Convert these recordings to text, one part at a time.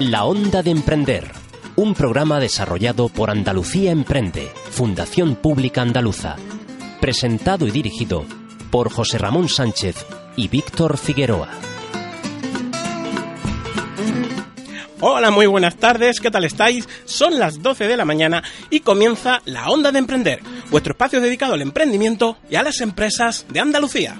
La Onda de Emprender, un programa desarrollado por Andalucía Emprende, Fundación Pública Andaluza, presentado y dirigido por José Ramón Sánchez y Víctor Figueroa. Hola, muy buenas tardes, ¿qué tal estáis? Son las 12 de la mañana y comienza La Onda de Emprender, vuestro espacio dedicado al emprendimiento y a las empresas de Andalucía.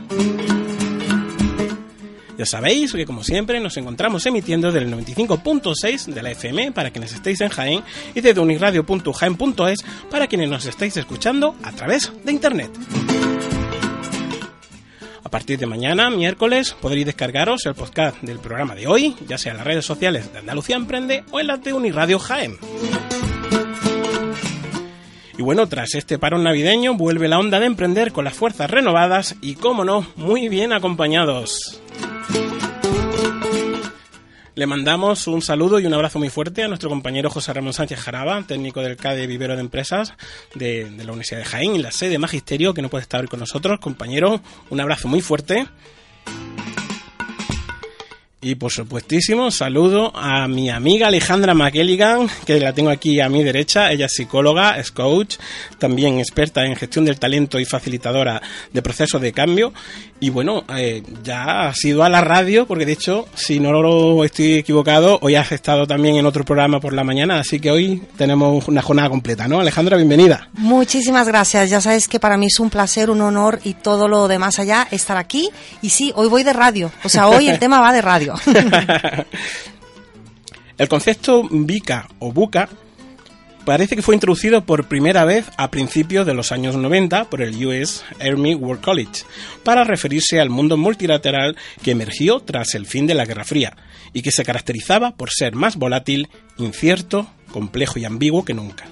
Ya sabéis que como siempre nos encontramos emitiendo del 95.6 de la FM para quienes estéis en Jaén y desde uniradio.jaén.es para quienes nos estáis escuchando a través de internet. A partir de mañana, miércoles, podréis descargaros el podcast del programa de hoy, ya sea en las redes sociales de Andalucía Emprende o en las de Uniradio Jaén. Y bueno, tras este parón navideño, vuelve la onda de emprender con las fuerzas renovadas y, como no, muy bien acompañados. Le mandamos un saludo y un abrazo muy fuerte a nuestro compañero José Ramón Sánchez Jaraba, técnico del CADE Vivero de Empresas de, la Universidad de Jaén y la sede Magisterio, que no puede estar hoy con nosotros. Compañero, un abrazo muy fuerte. Y por supuestísimo, saludo a mi amiga Alejandra McElligan, que la tengo aquí a mi derecha. Ella es psicóloga, es coach, también experta en gestión del talento y facilitadora de procesos de cambio. Y bueno, eh, ya has ido a la radio, porque de hecho, si no lo estoy equivocado, hoy has estado también en otro programa por la mañana, así que hoy tenemos una jornada completa, ¿no? Alejandra, bienvenida. Muchísimas gracias. Ya sabes que para mí es un placer, un honor y todo lo demás allá estar aquí. Y sí, hoy voy de radio. O sea, hoy el tema va de radio. el concepto VICA o buca parece que fue introducido por primera vez a principios de los años 90 por el US Army War College para referirse al mundo multilateral que emergió tras el fin de la Guerra Fría y que se caracterizaba por ser más volátil, incierto, complejo y ambiguo que nunca.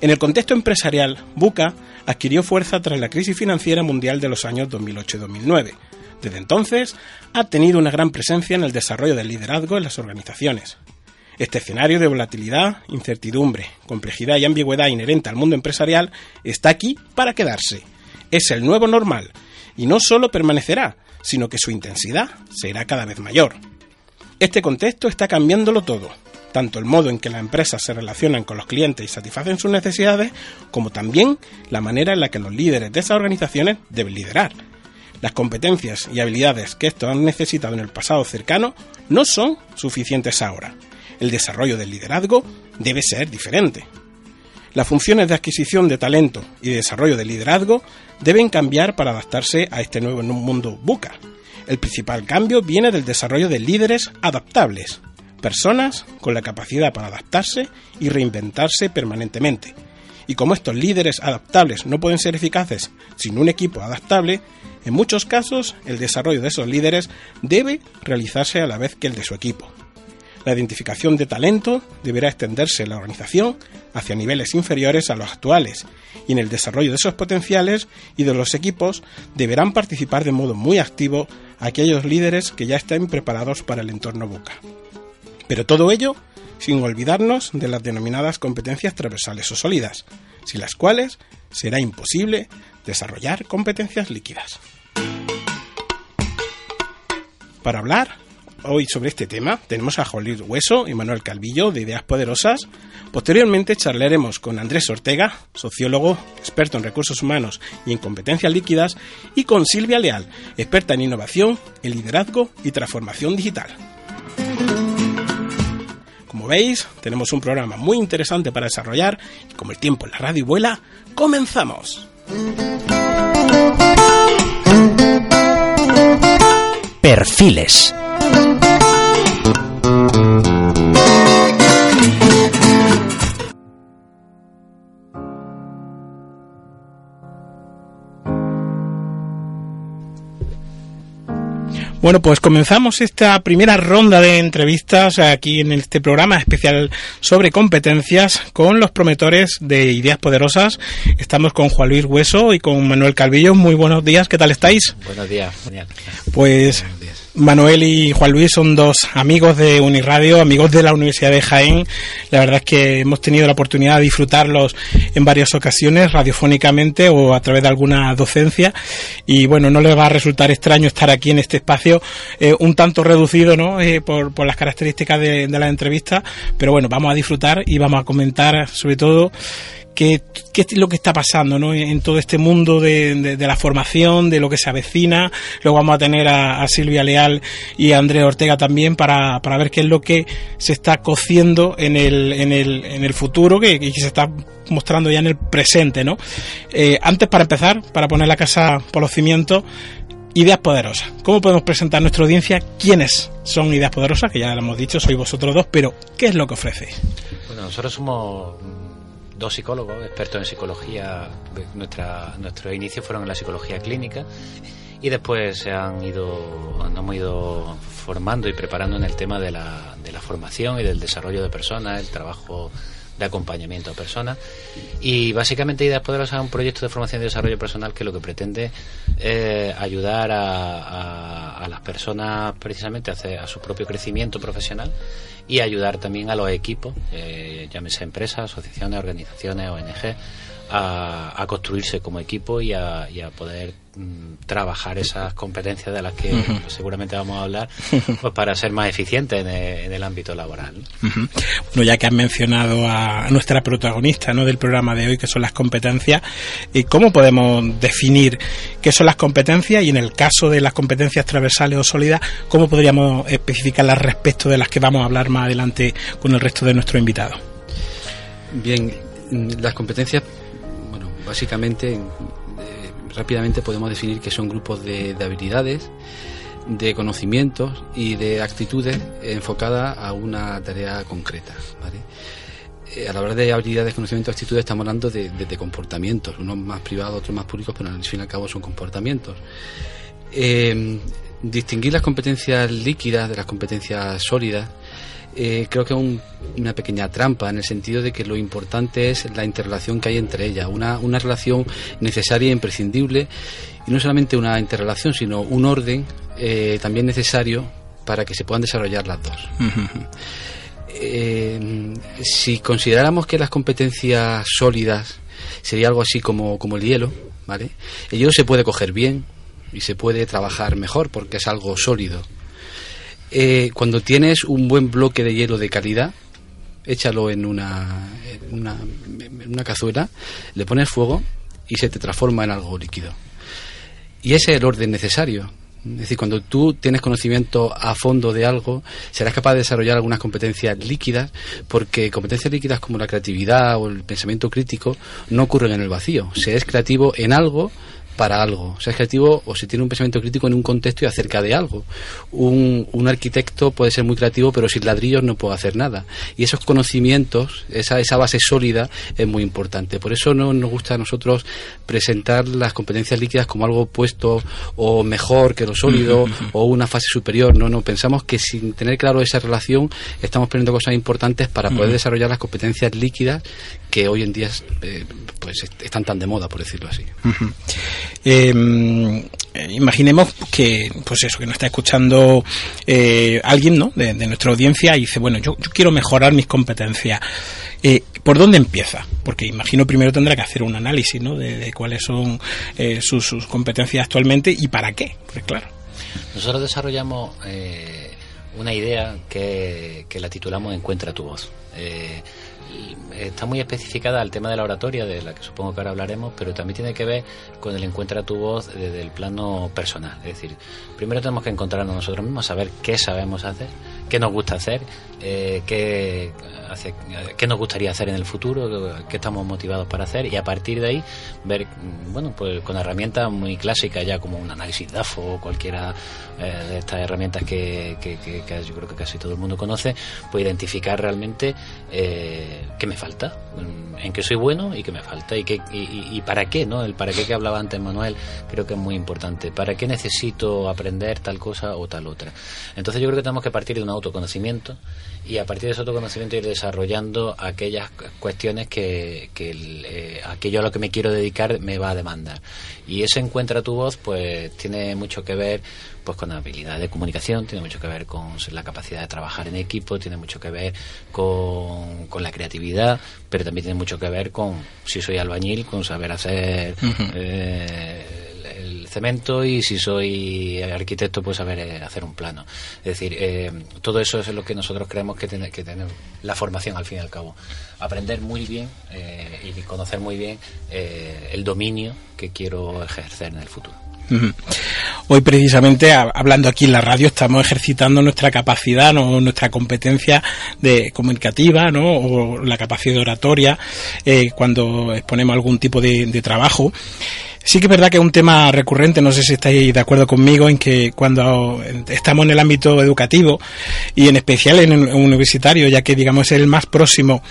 En el contexto empresarial, BUCA adquirió fuerza tras la crisis financiera mundial de los años 2008-2009 desde entonces, ha tenido una gran presencia en el desarrollo del liderazgo en las organizaciones. Este escenario de volatilidad, incertidumbre, complejidad y ambigüedad inherente al mundo empresarial está aquí para quedarse. Es el nuevo normal, y no solo permanecerá, sino que su intensidad será cada vez mayor. Este contexto está cambiándolo todo, tanto el modo en que las empresas se relacionan con los clientes y satisfacen sus necesidades, como también la manera en la que los líderes de esas organizaciones deben liderar las competencias y habilidades que estos han necesitado en el pasado cercano no son suficientes ahora. El desarrollo del liderazgo debe ser diferente. Las funciones de adquisición de talento y de desarrollo del liderazgo deben cambiar para adaptarse a este nuevo mundo buca. El principal cambio viene del desarrollo de líderes adaptables, personas con la capacidad para adaptarse y reinventarse permanentemente. Y como estos líderes adaptables no pueden ser eficaces sin un equipo adaptable, en muchos casos, el desarrollo de esos líderes debe realizarse a la vez que el de su equipo. La identificación de talento deberá extenderse en la organización hacia niveles inferiores a los actuales y en el desarrollo de esos potenciales y de los equipos deberán participar de modo muy activo aquellos líderes que ya estén preparados para el entorno Boca. Pero todo ello sin olvidarnos de las denominadas competencias transversales o sólidas, sin las cuales será imposible desarrollar competencias líquidas. Para hablar hoy sobre este tema tenemos a Jolín Hueso y Manuel Calvillo de Ideas Poderosas. Posteriormente charlaremos con Andrés Ortega, sociólogo, experto en recursos humanos y en competencias líquidas, y con Silvia Leal, experta en innovación, en liderazgo y transformación digital. Como veis, tenemos un programa muy interesante para desarrollar y como el tiempo en la radio vuela, comenzamos. Perfiles. Bueno, pues comenzamos esta primera ronda de entrevistas aquí en este programa especial sobre competencias con los prometores de Ideas Poderosas. Estamos con Juan Luis Hueso y con Manuel Calvillo. Muy buenos días, ¿qué tal estáis? Buenos días, genial. Pues Manuel y Juan Luis son dos amigos de Uniradio, amigos de la Universidad de Jaén. La verdad es que hemos tenido la oportunidad de disfrutarlos en varias ocasiones, radiofónicamente o a través de alguna docencia. Y bueno, no les va a resultar extraño estar aquí en este espacio eh, un tanto reducido ¿no? Eh, por, las características de, de la entrevista. Pero bueno, vamos a disfrutar y vamos a comentar sobre todo qué, es lo que está pasando ¿no? en todo este mundo de, la formación, de lo que se avecina. Luego vamos a tener a, Silvia Leal y a Andrea Ortega también para, para, ver qué es lo que se está cociendo en el, en el, en el futuro que, que se está mostrando ya en el presente. ¿no? Eh, antes, para empezar, para poner la casa por los cimientos, Ideas Poderosas. ¿Cómo podemos presentar a nuestra audiencia quiénes son Ideas Poderosas? Que ya lo hemos dicho, sois vosotros dos, pero ¿qué es lo que ofrecéis? Bueno, nosotros somos dos psicólogos, expertos en psicología. Nuestra, nuestros inicios fueron en la psicología clínica y después se han ido, nos hemos ido formando y preparando en el tema de la, de la formación y del desarrollo de personas, el trabajo de acompañamiento a personas. Y básicamente Ideas Poderosas es un proyecto de formación y desarrollo personal que lo que pretende es ayudar a, a, las personas precisamente a, hacer, a su propio crecimiento profesional y ayudar también a los equipos, eh, llámese empresas, asociaciones, organizaciones, ONG, a, construirse como equipo y a, poder mm, trabajar esas competencias de las que pues, seguramente vamos a hablar pues para ser más eficientes en el, ámbito laboral. Bueno, ya que has mencionado a nuestra protagonista ¿no? del programa de hoy, que son las competencias, eh, ¿cómo podemos definir qué son las competencias y en el caso de las competencias transversales o sólidas, cómo podríamos especificarlas respecto de las que vamos a hablar más adelante con el resto de nuestros invitados? Bien, las competencias básicamente, eh, rápidamente podemos definir que son grupos de, habilidades, de conocimientos y de actitudes enfocadas a una tarea concreta. Eh, a la hora de habilidades, conocimientos, actitudes, estamos hablando de, comportamientos, unos más privados, otros más públicos, pero al fin y al cabo son comportamientos. Eh, distinguir las competencias líquidas de las competencias sólidas eh, creo que es una pequeña trampa en el sentido de que lo importante es la interrelación que hay entre ellas, una, una relación necesaria e imprescindible, y no solamente una interrelación, sino un orden eh, también necesario para que se puedan desarrollar las dos. Eh, si consideráramos que las competencias sólidas sería algo así como, como el hielo, ¿vale? El hielo se puede coger bien y se puede trabajar mejor porque es algo sólido eh, cuando tienes un buen bloque de hielo de calidad, échalo en una, una, en una cazuela, le pones fuego y se te transforma en algo líquido. Y ese es el orden necesario. Es decir, cuando tú tienes conocimiento a fondo de algo, serás capaz de desarrollar algunas competencias líquidas, porque competencias líquidas como la creatividad o el pensamiento crítico no ocurren en el vacío. Se es creativo en algo para algo. O sea, es creativo o se tiene un pensamiento crítico en un contexto y acerca de algo. Un, un arquitecto puede ser muy creativo, pero sin ladrillos no puede hacer nada. Y esos conocimientos, esa, esa base sólida, es muy importante. Por eso no nos gusta a nosotros presentar las competencias líquidas como algo opuesto o mejor que lo sólido o una fase superior. No, no. Pensamos que sin tener claro esa relación, estamos poniendo cosas importantes para poder desarrollar las competencias líquidas que hoy en día eh, pues están tan de moda, por decirlo así. Em, imaginemos que, pues eso, que nos está escuchando eh, alguien ¿no? de, nuestra audiencia y dice, bueno, yo, quiero mejorar mis competencias. Eh, ¿Por dónde empieza? Porque imagino primero tendrá que hacer un análisis ¿no? de, cuáles son sus, competencias actualmente y para qué. Pues claro. Nosotros desarrollamos una idea que, que, la titulamos Encuentra tu voz está muy especificada al tema de la oratoria, de la que supongo que ahora hablaremos, pero también tiene que ver con el encuentra tu voz desde el plano personal. Es decir, primero tenemos que encontrarnos nosotros mismos, saber qué sabemos hacer, qué nos gusta hacer, eh, qué, qué nos gustaría hacer en el futuro, qué estamos motivados para hacer y a partir de ahí ver, bueno, pues con herramientas muy clásicas ya como un análisis DAFO o cualquiera eh, de estas herramientas que, yo creo que casi todo el mundo conoce, pues identificar realmente eh, qué me falta, en qué soy bueno y qué me falta y, qué, y, para qué, ¿no? El para qué que hablaba antes Manuel creo que es muy importante. ¿Para qué necesito aprender tal cosa o tal otra? Entonces yo creo que tenemos que partir de una autoconocimiento y a partir de ese autoconocimiento ir desarrollando aquellas cuestiones que, que eh, aquello a lo que me quiero dedicar me va a demandar. Y ese encuentra tu voz, pues tiene mucho que ver pues con la habilidad de comunicación, tiene mucho que ver con la capacidad de trabajar en equipo, tiene mucho que ver con, con la creatividad, pero también tiene mucho que ver con, si soy albañil, con saber hacer cemento y si soy arquitecto pues saber eh, hacer un plano. Es decir, eh, todo eso es lo que nosotros creemos que tiene que tener la formación al fin y al cabo. Aprender muy bien eh, y conocer muy bien el dominio que quiero ejercer en el futuro. Hoy precisamente hablando aquí en la radio estamos ejercitando nuestra capacidad, ¿no? nuestra competencia de comunicativa, ¿no? o la capacidad de oratoria cuando exponemos algún tipo de trabajo. Sí que es verdad que es un tema recurrente, no sé si estáis de acuerdo conmigo, en que cuando estamos en el ámbito educativo y en especial en el universitario, ya que digamos es el más próximo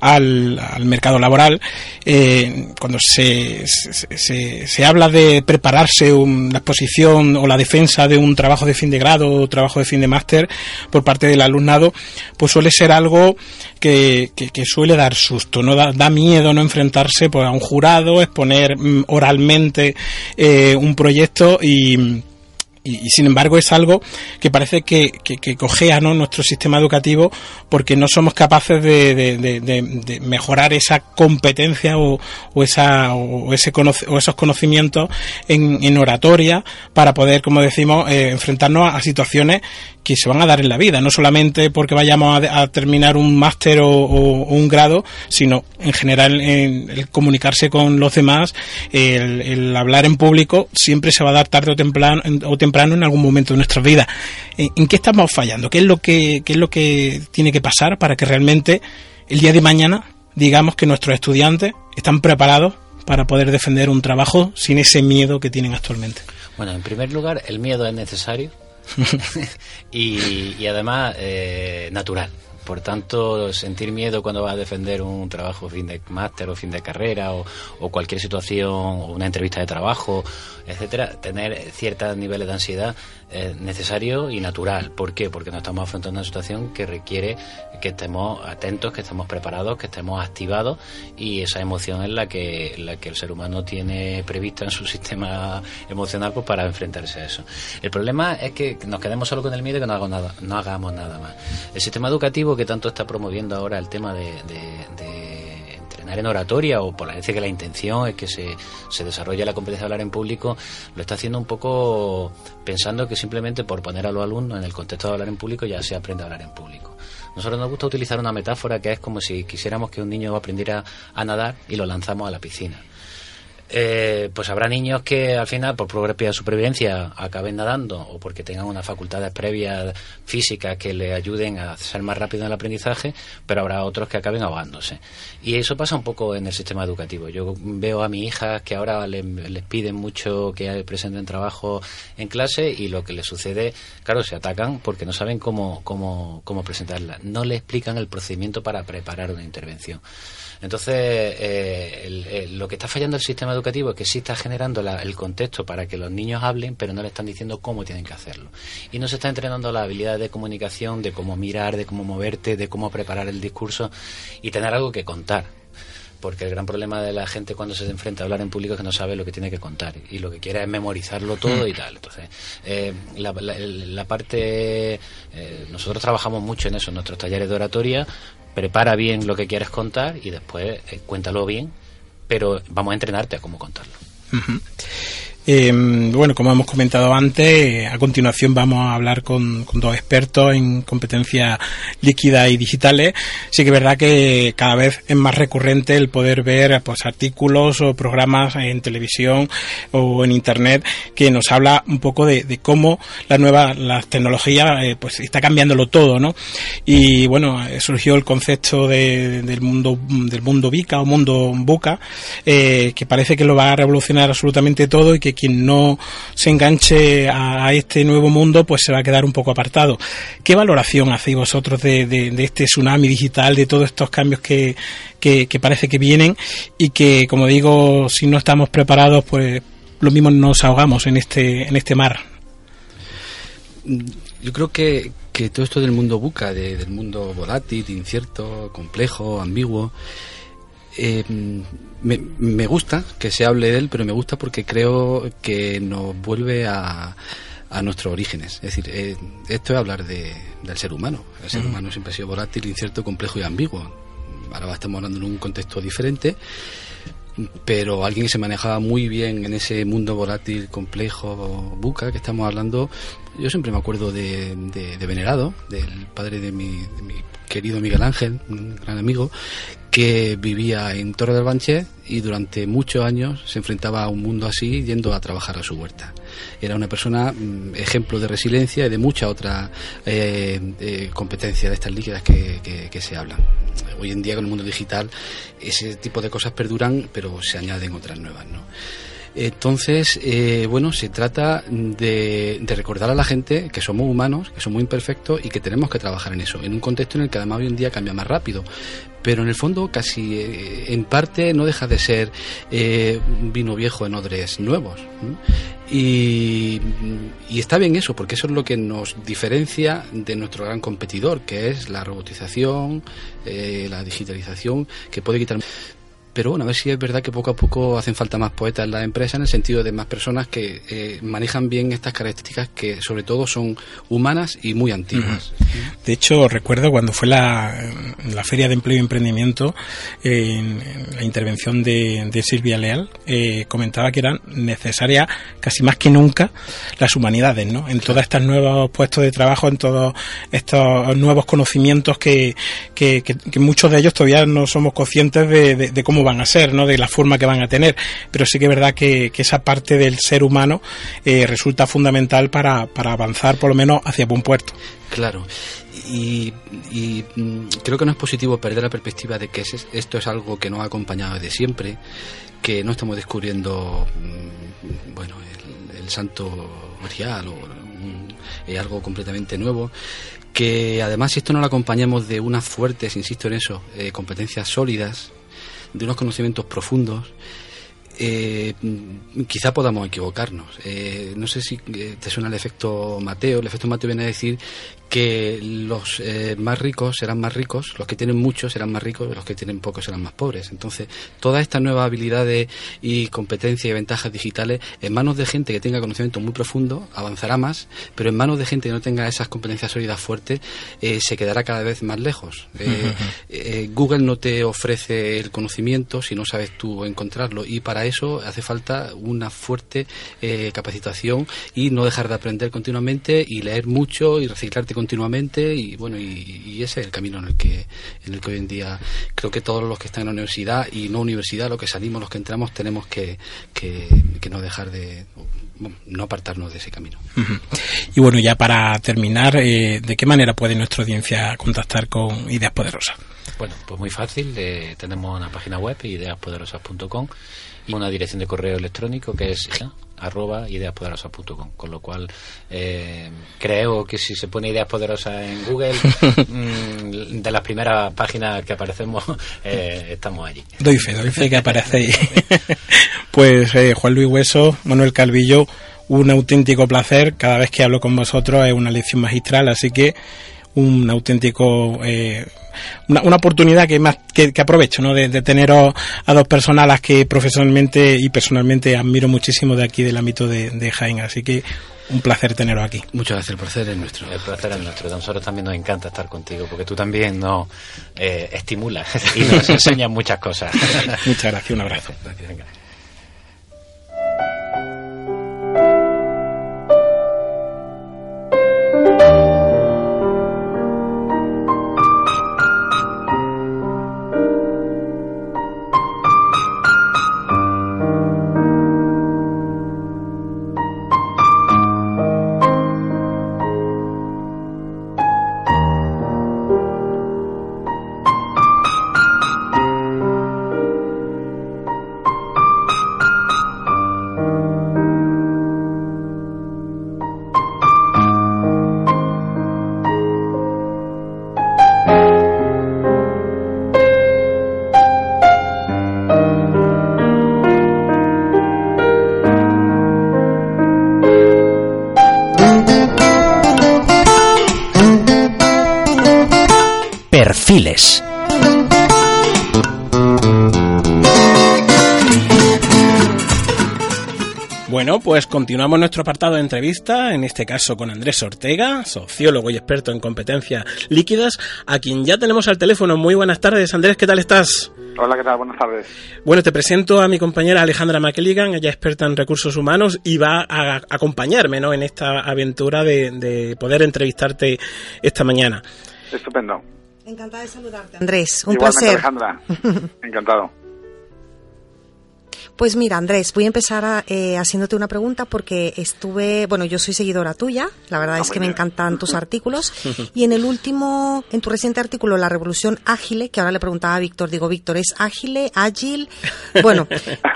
al, mercado laboral, eh, cuando se, se, habla de prepararse una exposición o la defensa de un trabajo de fin de grado o trabajo de fin de máster por parte del alumnado, pues suele ser algo que, que, suele dar susto, no da, miedo no enfrentarse pues, a un jurado, exponer mm, eh, un proyecto y sin embargo es algo que parece que, que, cojea ¿no? nuestro sistema educativo porque no somos capaces de, mejorar esa competencia o, esa, o, ese o esos conocimientos en, en, oratoria para poder, como decimos, eh, enfrentarnos a, situaciones que se van a dar en la vida, no solamente porque vayamos a, terminar un máster o, un grado, sino en general el comunicarse con los demás, el, hablar en público, siempre se va a dar tarde o temprano, o temprano en algún momento de nuestra vida. ¿En, qué estamos fallando? ¿Qué es lo que qué es lo que tiene que pasar para que realmente el día de mañana digamos que nuestros estudiantes están preparados para poder defender un trabajo sin ese miedo que tienen actualmente? Bueno, en primer lugar, el miedo es necesario y, además eh, natural. Por tanto, sentir miedo cuando vas a defender un trabajo fin de máster o fin de carrera o, o, cualquier situación o una entrevista de trabajo, etcétera, tener ciertos niveles de ansiedad es necesario y natural. ¿Por qué? Porque nos estamos afrontando una situación que requiere que estemos atentos, que estemos preparados, que estemos activados y esa emoción es la que, la que el ser humano tiene prevista en su sistema emocional pues, para enfrentarse a eso. El problema es que nos quedemos solo con el miedo y que no hagamos nada, no hagamos nada más. El sistema educativo que tanto está promoviendo ahora el tema de, en oratoria o por la decir que la intención es que se, se desarrolle la competencia de hablar en público, lo está haciendo un poco pensando que simplemente por poner a los alumnos en el contexto de hablar en público ya se aprende a hablar en público. Nosotros nos gusta utilizar una metáfora que es como si quisiéramos que un niño aprendiera a nadar y lo lanzamos a la piscina. Eh, pues habrá niños que al final, por propia supervivencia, acaben nadando o porque tengan unas facultades previas físicas que le ayuden a ser más rápido en el aprendizaje, pero habrá otros que acaben ahogándose. Y eso pasa un poco en el sistema educativo. Yo veo a mis hijas que ahora les, piden mucho que presenten trabajo en clase y lo que les sucede, claro, se atacan porque no saben cómo, cómo, cómo presentarla. No le explican el procedimiento para preparar una intervención. Entonces, eh, lo que está fallando el sistema educativo es que sí está generando el contexto para que los niños hablen, pero no le están diciendo cómo tienen que hacerlo. Y no se está entrenando la habilidad de comunicación, de cómo mirar, de cómo moverte, de cómo preparar el discurso y tener algo que contar porque el gran problema de la gente cuando se enfrenta a hablar en público es que no sabe lo que tiene que contar y lo que quiere es memorizarlo todo y tal. Entonces, eh, la, parte, eh, nosotros trabajamos mucho en eso, en nuestros talleres de oratoria, prepara bien lo que quieres contar y después eh, cuéntalo bien, pero vamos a entrenarte a cómo contarlo. Eh, bueno, como hemos comentado antes, a continuación vamos a hablar con, dos expertos en competencias líquidas y digitales. Sí que es verdad que cada vez es más recurrente el poder ver pues, artículos o programas en televisión o en internet que nos habla un poco de, cómo la nueva las tecnologías eh, pues está cambiándolo todo, ¿no? Y bueno, eh, surgió el concepto del mundo del mundo Vica o mundo Buca, eh, que parece que lo va a revolucionar absolutamente todo y que quien no se enganche a, este nuevo mundo, pues se va a quedar un poco apartado. ¿Qué valoración hacéis vosotros de, este tsunami digital, de todos estos cambios que, que, parece que vienen y que, como digo, si no estamos preparados, pues lo mismo nos ahogamos en este, en este mar? yo creo que, que todo esto del mundo buca, del mundo volátil, incierto, complejo, ambiguo, eh, me, me, gusta que se hable de él, pero me gusta porque creo que nos vuelve a, a nuestros orígenes. Es decir, eh, esto es hablar de, del ser humano. El ser humano siempre ha sido volátil, incierto, complejo y ambiguo. Ahora estamos hablando en un contexto diferente pero alguien que se manejaba muy bien en ese mundo volátil, complejo, buca que estamos hablando, yo siempre me acuerdo de, de, Venerado, del padre de mi, de mi, querido Miguel Ángel, un gran amigo, que vivía en Torre del Banche y durante muchos años se enfrentaba a un mundo así yendo a trabajar a su huerta. Era una persona mm, ejemplo de resiliencia y de mucha otra eh, competencia de estas líquidas que, que, que, se hablan. Hoy en día con el mundo digital ese tipo de cosas perduran pero se añaden otras nuevas. ¿no? Entonces, eh, bueno, se trata de, recordar a la gente que somos humanos, que somos imperfectos y que tenemos que trabajar en eso, en un contexto en el que además hoy en día cambia más rápido. Pero en el fondo, casi eh, en parte, no deja de ser eh, vino viejo en odres nuevos. Y, y, está bien eso, porque eso es lo que nos diferencia de nuestro gran competidor, que es la robotización, la digitalización, que puede quitar pero bueno, a ver si es verdad que poco a poco hacen falta más poetas en la empresa en el sentido de más personas que eh, manejan bien estas características que sobre todo son humanas y muy antiguas. De hecho, recuerdo cuando fue la, la Feria de Empleo y Emprendimiento, en, la intervención de, Silvia Leal, eh, comentaba que eran necesarias casi más que nunca las humanidades, ¿no? En todos estos nuevos puestos de trabajo, en todos estos nuevos conocimientos que, que, muchos de ellos todavía no somos conscientes de, de cómo van a ser, ¿no? de la forma que van a tener. Pero sí que es verdad que, esa parte del ser humano eh, resulta fundamental para, para avanzar por lo menos hacia buen puerto. Claro. Y, mm, creo que no es positivo perder la perspectiva de que esto es algo que nos ha acompañado desde siempre, que no estamos descubriendo mm, bueno el, santo grial o algo completamente nuevo que además si esto no lo acompañamos de unas fuertes, insisto en eso, eh, competencias sólidas, de unos conocimientos profundos, eh, quizá podamos equivocarnos. Eh, no sé si eh, te suena el efecto Mateo. El efecto Mateo viene a decir que los eh, más ricos serán más ricos, los que tienen muchos serán más ricos, los que tienen pocos serán más pobres. Entonces, todas estas nuevas habilidades y competencias y ventajas digitales en manos de gente que tenga conocimiento muy profundo avanzará más, pero en manos de gente que no tenga esas competencias sólidas fuertes eh, se quedará cada vez más lejos. Eh, Google no te ofrece el conocimiento si no sabes tú encontrarlo y para eso hace falta una fuerte capacitación y no dejar de aprender continuamente y leer mucho y reciclarte continuamente y bueno y, ese es el camino en el que en el que hoy en día creo que todos los que están en la universidad y no universidad los que salimos los que entramos tenemos que, que, no dejar de no apartarnos de ese camino. Y bueno, ya para terminar, eh, ¿de qué manera puede nuestra audiencia contactar con Ideas Poderosas? Bueno, pues muy fácil. Eh, tenemos una página web, ideaspoderosas.com, y una dirección de correo electrónico que es arroba ideaspoderosas.com con lo cual eh, creo que si se pone ideas poderosas en Google mm, de las primeras páginas que aparecemos eh, estamos allí. Doy fe, doy fe que aparecéis. Pues eh, Juan Luis Hueso, Manuel Calvillo un auténtico placer. Cada vez que hablo con vosotros es una lección magistral así que un auténtico eh, una, una, oportunidad que más que, aprovecho ¿no? de, de, tener a, dos personas a las que profesionalmente y personalmente admiro muchísimo de aquí del ámbito de, de Jaén así que un placer teneros aquí. Muchas gracias, el placer es nuestro. El placer es nuestro. A nosotros también nos encanta estar contigo, porque tú también nos eh, estimulas y nos enseñas muchas cosas. Muchas gracias, un abrazo. Gracias. Perfiles. Bueno, pues continuamos nuestro apartado de entrevista, en este caso con Andrés Ortega, sociólogo y experto en competencias líquidas, a quien ya tenemos al teléfono. Muy buenas tardes, Andrés, ¿qué tal estás? Hola, ¿qué tal? Buenas tardes. Bueno, te presento a mi compañera Alejandra McElligan, ella es experta en recursos humanos y va a acompañarme ¿no? en esta aventura de, de poder entrevistarte esta mañana. Estupendo. Encantada de saludarte, Andrés. Un Igualmente, placer. Alejandra. Encantado. Pues mira, Andrés, voy a empezar a, eh, haciéndote una pregunta porque estuve, bueno, yo soy seguidora tuya, la verdad Ah, es que me encantan tus artículos y en el último, en tu reciente artículo, La Revolución Ágil, que ahora le preguntaba a Víctor, digo, Víctor, ¿es ágil, ágil? Bueno,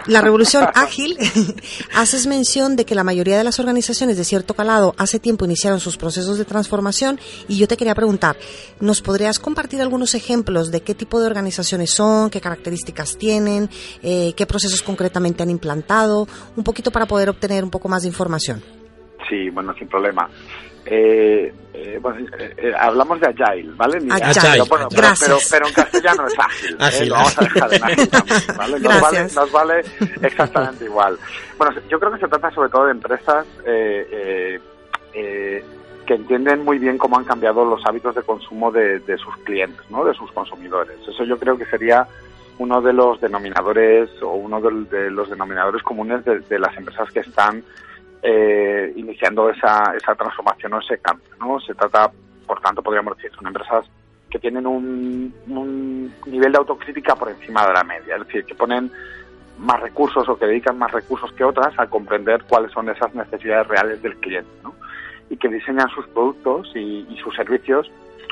la Revolución Ágil, haces mención de que la mayoría de las organizaciones de cierto calado hace tiempo iniciaron sus procesos de transformación y yo te quería preguntar, ¿nos podrías compartir algunos ejemplos de qué tipo de organizaciones son, qué características tienen, eh, qué procesos concretamente han implantado, un poquito para poder obtener un poco más de información? Sí, bueno, sin problema. Eh, eh, bueno, eh, eh, hablamos de agile, ¿vale? Ni- Agile. Pero, bueno, pero, Gracias. pero, pero en castellano es ágil. ¿eh? Ágil, Lo vamos a dejar en ágil también, ¿vale? Nos vale, nos vale exactamente igual. Bueno, yo creo que se trata sobre todo de empresas eh, eh, eh, que entienden muy bien cómo han cambiado los hábitos de consumo de, de sus clientes, ¿no? De sus consumidores. Eso yo creo que sería uno de los denominadores o uno de, los denominadores comunes de, de las empresas que están eh, iniciando esa, esa transformación o ese cambio. ¿no? Se trata, por tanto, podríamos decir, son empresas que tienen un, un nivel de autocrítica por encima de la media, es decir, que ponen más recursos o que dedican más recursos que otras a comprender cuáles son esas necesidades reales del cliente, ¿no? Y que diseñan sus productos y, y sus servicios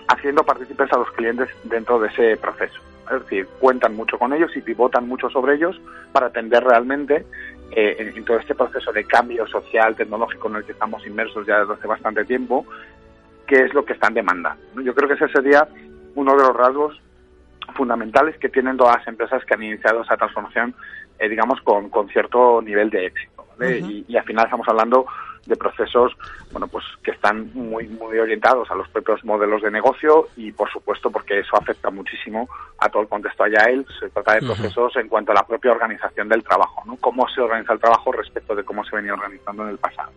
haciendo partícipes a los clientes dentro de ese proceso. Es decir, cuentan mucho con ellos y pivotan mucho sobre ellos para atender realmente eh, en, en todo este proceso de cambio social, tecnológico en el que estamos inmersos ya desde hace bastante tiempo, qué es lo que están demandando. ¿no? Yo creo que ese sería uno de los rasgos fundamentales que tienen todas las empresas que han iniciado esa transformación, eh, digamos, con, con cierto nivel de éxito. ¿vale? y, y al final estamos hablando de procesos, bueno, pues que están muy, muy orientados a los propios modelos de negocio y, por supuesto, porque eso afecta muchísimo a todo el contexto Agile. Se trata de procesos en cuanto a la propia organización del trabajo, ¿no? Cómo se organiza el trabajo respecto de cómo se venía organizando en el pasado.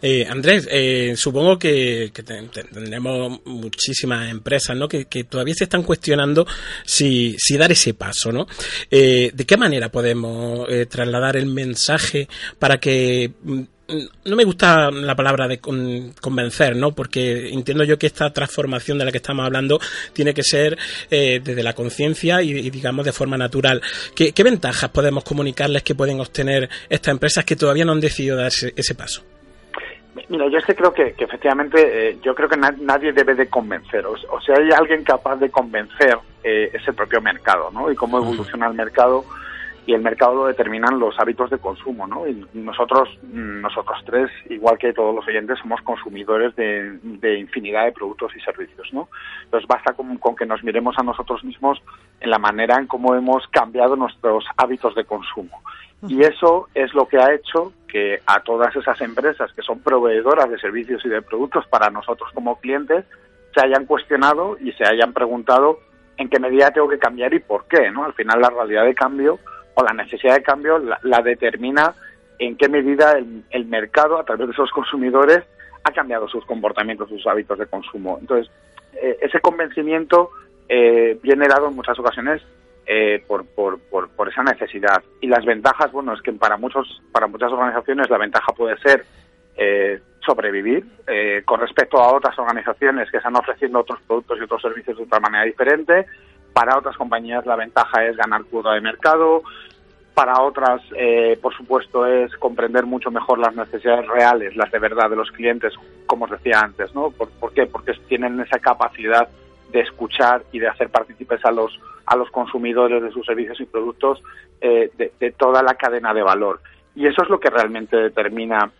Eh, Andrés, eh, supongo que, que te- te- tendremos muchísimas empresas ¿no? que, todavía se están cuestionando si, si dar ese paso. ¿no? Eh, ¿De qué manera podemos eh, trasladar el mensaje para que... No me gusta la palabra de con- convencer, ¿no? Porque entiendo yo que esta transformación de la que estamos hablando tiene que ser eh, desde la conciencia y, y, digamos, de forma natural. ¿Qué, ¿Qué ventajas podemos comunicarles que pueden obtener estas empresas que todavía no han decidido dar ese- ese paso? Mira, yo es que creo que, que efectivamente, eh, yo creo que na- nadie debe de convencer. O, o sea, hay alguien capaz de convencer, eh, es el propio mercado, ¿no? Y cómo evoluciona el mercado y el mercado lo determinan los hábitos de consumo, ¿no? Y nosotros, mm, nosotros tres, igual que todos los oyentes, somos consumidores de, de infinidad de productos y servicios, ¿no? Entonces basta con, con que nos miremos a nosotros mismos en la manera en cómo hemos cambiado nuestros hábitos de consumo. Y eso es lo que ha hecho que a todas esas empresas que son proveedoras de servicios y de productos para nosotros como clientes se hayan cuestionado y se hayan preguntado en qué medida tengo que cambiar y por qué, ¿no? Al final la realidad de cambio o la necesidad de cambio la, la determina en qué medida el, el mercado a través de esos consumidores ha cambiado sus comportamientos, sus hábitos de consumo. Entonces, eh, ese convencimiento eh, viene dado en muchas ocasiones eh, por, por, por, por esa necesidad. Y las ventajas, bueno, es que para muchos para muchas organizaciones la ventaja puede ser eh, sobrevivir eh, con respecto a otras organizaciones que están ofreciendo otros productos y otros servicios de otra manera diferente. Para otras compañías la ventaja es ganar cuota de mercado. Para otras, eh, por supuesto, es comprender mucho mejor las necesidades reales, las de verdad de los clientes, como os decía antes, ¿no? ¿Por, qué? Porque tienen esa capacidad de escuchar y de hacer partícipes a los a los consumidores de sus servicios y productos eh, de, de, toda la cadena de valor. Y eso es lo que realmente determina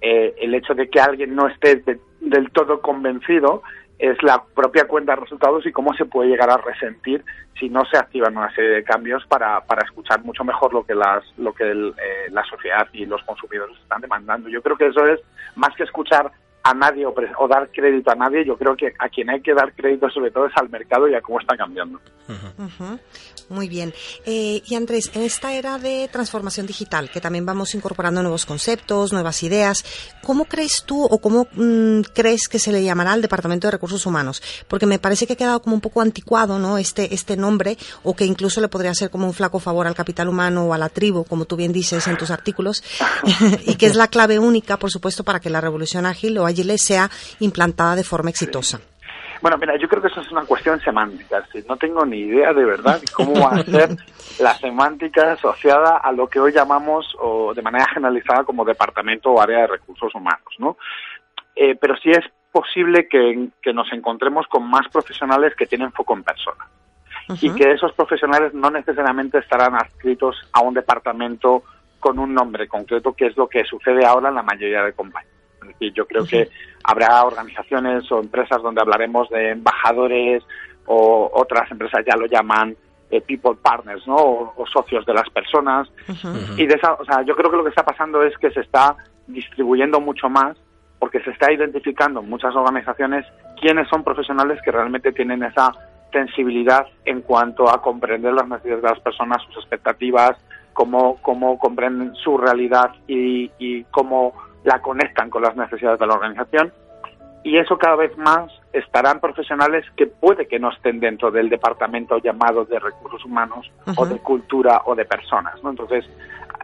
eh, el hecho de que alguien no esté de, del todo convencido es la propia cuenta de resultados y cómo se puede llegar a resentir si no se activan una serie de cambios para, para escuchar mucho mejor lo que las lo que el, eh, la sociedad y los consumidores están demandando. Yo creo que eso es más que escuchar a nadie o, dar crédito a nadie. Yo creo que a quien hay que dar crédito sobre todo es al mercado y a cómo está cambiando. Muy bien. Eh, y Andrés, en esta era de transformación digital, que también vamos incorporando nuevos conceptos, nuevas ideas, ¿cómo crees tú o cómo mm, crees que se le llamará al Departamento de Recursos Humanos? Porque me parece que ha quedado como un poco anticuado, ¿no? Este, este nombre, o que incluso le podría ser como un flaco favor al capital humano o a la tribu, como tú bien dices en tus artículos, y que es la clave única, por supuesto, para que la revolución ágil o ágil sea implantada de forma exitosa. Bueno, mira, yo creo que eso es una cuestión semántica. No tengo ni idea de verdad cómo va a ser la semántica asociada a lo que hoy llamamos o de manera generalizada como departamento o área de recursos humanos, ¿no? Eh, pero sí es posible que, nos encontremos con más profesionales que tienen foco en persona y que esos profesionales no necesariamente estarán adscritos a un departamento con un nombre concreto, que es lo que sucede ahora en la mayoría de compañías. Y yo creo que habrá organizaciones o empresas donde hablaremos de embajadores o otras empresas ya lo llaman eh, people partners, ¿no? O, socios de las personas. Y de esa, o sea, yo creo que lo que está pasando es que se está distribuyendo mucho más porque se está identificando en muchas organizaciones quiénes son profesionales que realmente tienen esa sensibilidad en cuanto a comprender las necesidades de las personas, sus expectativas, cómo, cómo comprenden su realidad y, y cómo la conectan con las necesidades de la organización y eso cada vez más estarán profesionales que puede que no estén dentro del departamento llamado de recursos humanos o de cultura o de personas. ¿no? Entonces,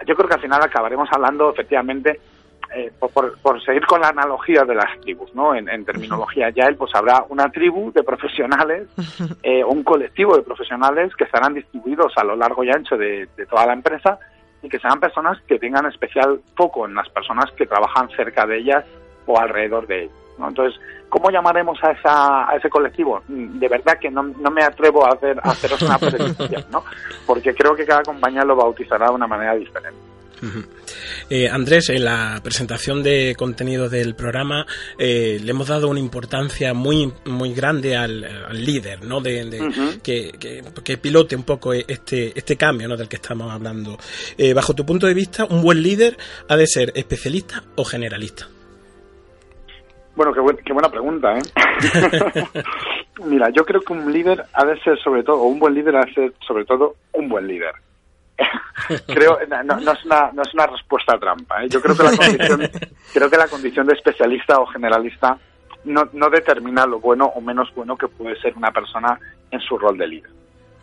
yo creo que al final acabaremos hablando efectivamente, eh, por, seguir con la analogía de las tribus, ¿no? en, terminología ya pues habrá una tribu de profesionales, eh, un colectivo de profesionales que estarán distribuidos a lo largo y ancho de toda la empresa y que sean personas que tengan especial foco en las personas que trabajan cerca de ellas o alrededor de ellas. Entonces, ¿cómo llamaremos a, esa, a ese colectivo? Mm, de verdad que no, no me atrevo a, hacer, a haceros una predicción, ¿no? porque creo que cada compañía lo bautizará de una manera diferente. Eh, Andrés, en la presentación de contenido del programa eh, le hemos dado una importancia muy muy grande al, líder, ¿no? De, que, pilote un poco este este cambio, ¿no? Del que estamos hablando. Eh, bajo tu punto de vista, un buen líder ha de ser especialista o generalista. Bueno, qué, buena pregunta, ¿eh? Mira, yo creo que un líder ha de ser sobre todo, o un buen líder ha de ser sobre todo un buen líder. creo no, no, es una, no es una respuesta trampa. ¿eh? Yo creo que la condición, creo que la condición de especialista o generalista no, no determina lo bueno o menos bueno que puede ser una persona en su rol de líder.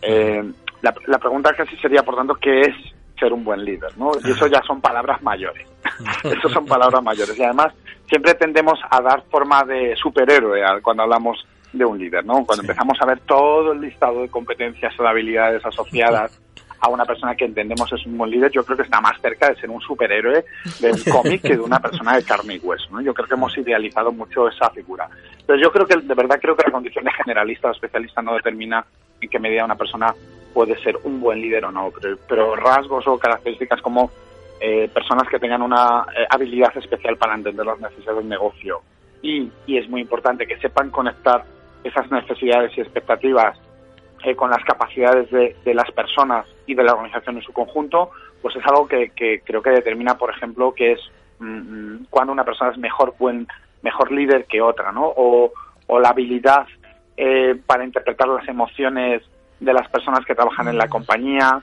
Eh, la, la, pregunta casi sería, por tanto, ¿qué es ser un buen líder? ¿no? Y eso ya son palabras mayores. eso son palabras mayores. Y además, siempre tendemos a dar forma de superhéroe cuando hablamos de un líder, ¿no? Cuando empezamos a ver todo el listado de competencias o de habilidades asociadas a una persona que entendemos es un buen líder, yo creo que está más cerca de ser un superhéroe de un cómic que de una persona de carne y hueso. ¿no? Yo creo que hemos idealizado mucho esa figura. Pero yo creo que, de verdad, creo que la condición de generalista o especialista no determina en qué medida una persona puede ser un buen líder o no. Pero, rasgos o características como eh, personas que tengan una eh, habilidad especial para entender las necesidades del negocio y, y es muy importante que sepan conectar esas necesidades y expectativas eh, con las capacidades de, las personas y de la organización en su conjunto, pues es algo que, creo que determina, por ejemplo, que es mm, mm, cuando una persona es mejor buen mejor líder que otra, ¿no? O, la habilidad eh, para interpretar las emociones de las personas que trabajan en la compañía,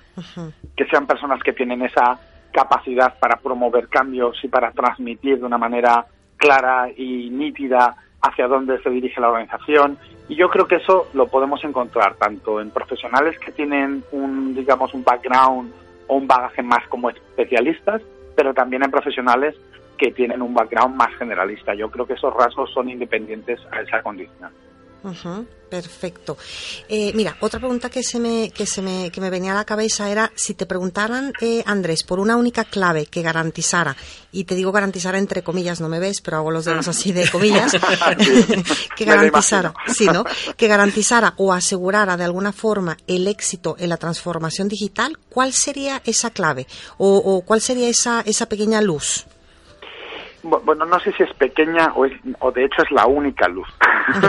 que sean personas que tienen esa capacidad para promover cambios y para transmitir de una manera clara y nítida hacia dónde se dirige la organización. Y yo creo que eso lo podemos encontrar tanto en profesionales que tienen un digamos un background o un bagaje más como especialistas pero también en profesionales que tienen un background más generalista. Yo creo que esos rasgos son independientes a esa condición perfecto. Eh, mira, otra pregunta que se me que se me que me venía a la cabeza era si te preguntaran eh, Andrés por una única clave que garantizara y te digo garantizara entre comillas, no me ves, pero hago los dedos así de comillas, que garantizara, sí, ¿no? Que garantizara o asegurara de alguna forma el éxito en la transformación digital, ¿cuál sería esa clave o, o cuál sería esa esa pequeña luz? Bueno, no sé si es pequeña o, o de hecho es la única luz,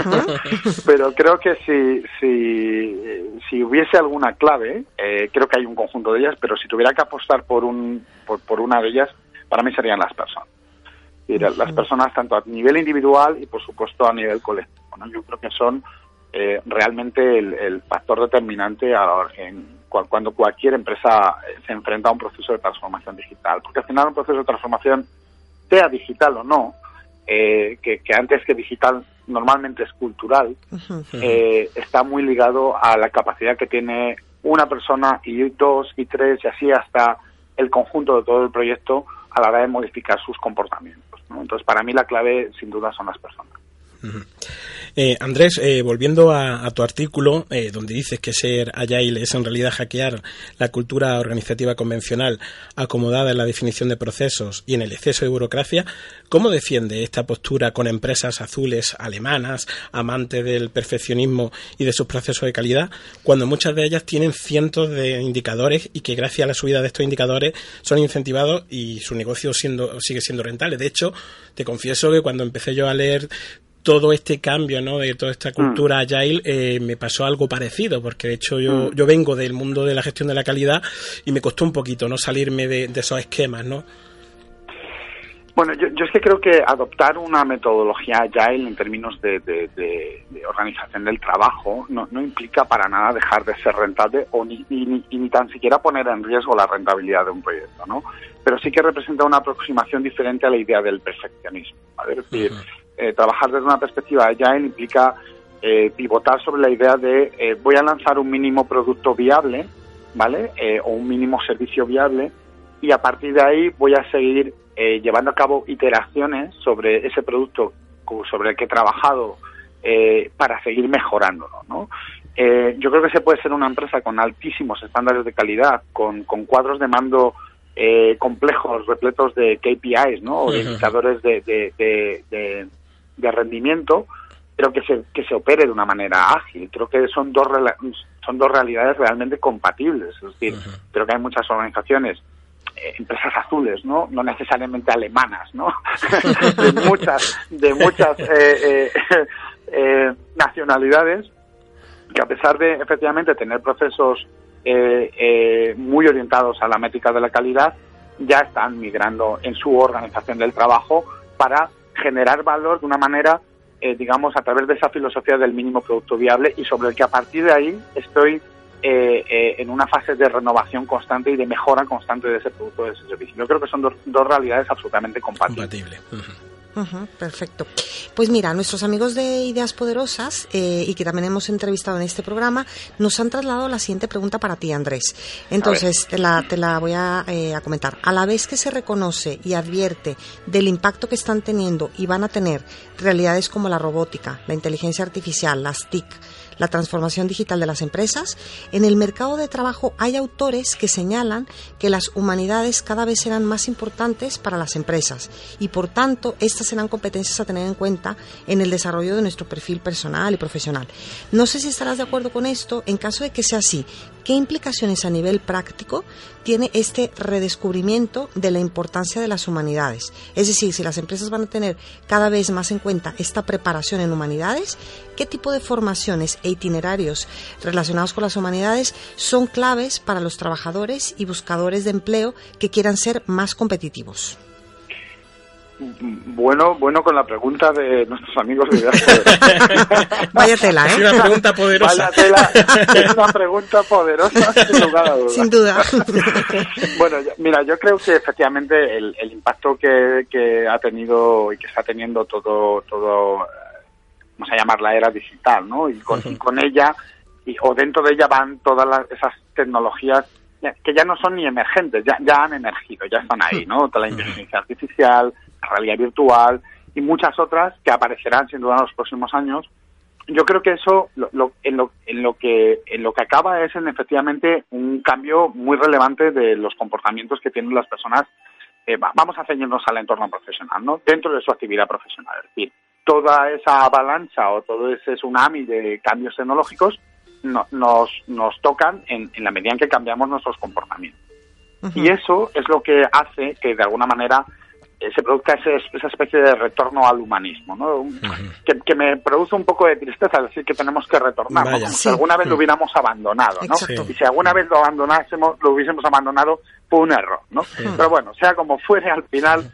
pero creo que si, si, si hubiese alguna clave, eh, creo que hay un conjunto de ellas, pero si tuviera que apostar por, un, por, por una de ellas, para mí serían las personas. decir, las personas tanto a nivel individual y por supuesto a nivel colectivo. Yo creo que son eh, realmente el, factor determinante a cuando cualquier empresa se enfrenta a un proceso de transformación digital. Porque al final un proceso de transformación, sea digital o no, eh, que, antes que digital normalmente es cultural, eh, está muy ligado a la capacidad que tiene una persona y dos y tres y así hasta el conjunto de todo el proyecto a la hora de modificar sus comportamientos. Entonces, para mí la clave sin duda son las personas. Eh, Andrés, eh, volviendo a, tu artículo, eh, donde dices que ser agile es en realidad hackear la cultura organizativa convencional acomodada en la definición de procesos y en el exceso de burocracia, ¿cómo defiende esta postura con empresas azules alemanas, amantes del perfeccionismo y de sus procesos de calidad, cuando muchas de ellas tienen cientos de indicadores y que gracias a la subida de estos indicadores son incentivados y su negocio siendo, sigue siendo rentable? De hecho, te confieso que cuando empecé yo a leer todo este cambio, ¿no? De toda esta mm. cultura agile, eh, me pasó algo parecido, porque de hecho yo, mm. yo vengo del mundo de la gestión de la calidad y me costó un poquito, ¿no? Salirme de, esos esquemas, ¿no? Bueno, yo, yo, es que creo que adoptar una metodología agile en términos de, de, organización del trabajo no, no, implica para nada dejar de ser rentable o ni, ni, ni, tan siquiera poner en riesgo la rentabilidad de un proyecto, ¿no? Pero sí que representa una aproximación diferente a la idea del perfeccionismo. Es decir, eh, trabajar desde una perspectiva agile implica eh, pivotar sobre la idea de eh, voy a lanzar un mínimo producto viable, ¿vale? o un mínimo servicio viable y a partir de ahí voy a seguir llevando a cabo iteraciones sobre ese producto sobre el que he trabajado para seguir mejorándolo, ¿no? yo creo que se puede ser una empresa con altísimos estándares de calidad, con, con cuadros de mando complejos, repletos de KPIs, ¿no? O de indicadores de, de, de rendimiento, pero que se, que se opere de una manera ágil. Creo que son dos, son dos realidades realmente compatibles. Es decir, creo que hay muchas organizaciones eh, empresas azules, ¿no? No necesariamente alemanas, ¿no? de muchas, de muchas eh, eh, nacionalidades que a pesar de efectivamente tener procesos muy orientados a la métrica de la calidad, ya están migrando en su organización del trabajo para generar valor de una manera, eh, digamos, a través de esa filosofía del mínimo producto viable y sobre el que a partir de ahí estoy eh, eh, en una fase de renovación constante y de mejora constante de ese producto, de ese servicio. Yo creo que son dos, dos realidades absolutamente compatibles perfecto. Pues mira, nuestros amigos de Ideas Poderosas eh, y que también hemos entrevistado en este programa nos han trasladado la siguiente pregunta para ti, Andrés. Entonces, te la, te la voy a, eh, a comentar. A la vez que se reconoce y advierte del impacto que están teniendo y van a tener realidades como la robótica, la inteligencia artificial, las TIC, la transformación digital de las empresas, en el mercado de trabajo hay autores que señalan que las humanidades cada vez serán más importantes para las empresas y por tanto estas serán competencias a tener en cuenta en el desarrollo de nuestro perfil personal y profesional. No sé si estarás de acuerdo con esto. En caso de que sea así, ¿qué implicaciones a nivel práctico tiene este redescubrimiento de la importancia de las humanidades? Es decir, si las empresas van a tener cada vez más en cuenta esta preparación en humanidades, ¿qué tipo de formaciones e itinerarios relacionados con las humanidades son claves para los trabajadores y buscadores de empleo que quieran ser más competitivos? Bueno, bueno con la pregunta de nuestros amigos de Vaya tela, ¿eh? Es una pregunta poderosa. Vaya tela, es una pregunta poderosa, sin lugar a dudas. Sin duda. bueno, mira, yo creo que efectivamente el, impacto que, que, ha tenido y que está teniendo todo, todo vamos a llamar la era digital, ¿no? Y con, con ella, y, o dentro de ella van todas esas tecnologías que ya no son ni emergentes, ya, ya han emergido, ya están ahí, ¿no? Toda la inteligencia artificial, realidad virtual y muchas otras que aparecerán sin duda en los próximos años. Yo creo que eso lo, en, lo, en, lo que, en lo que acaba es en efectivamente un cambio muy relevante de los comportamientos que tienen las personas. Eh, vamos a ceñirnos al entorno profesional, ¿no? Dentro de su actividad profesional. Es decir, toda esa avalancha o todo ese tsunami de cambios tecnológicos nos, nos tocan en, en, la medida en que cambiamos nuestros comportamientos. Y eso es lo que hace que de alguna manera se produzca esa especie de retorno al humanismo, ¿no? que, me produce un poco de tristeza decir que tenemos que retornar, como si alguna vez lo hubiéramos abandonado, ¿no? Y si alguna vez lo abandonásemos, lo hubiésemos abandonado, fue un error, ¿no? Pero bueno, sea como fuere, al final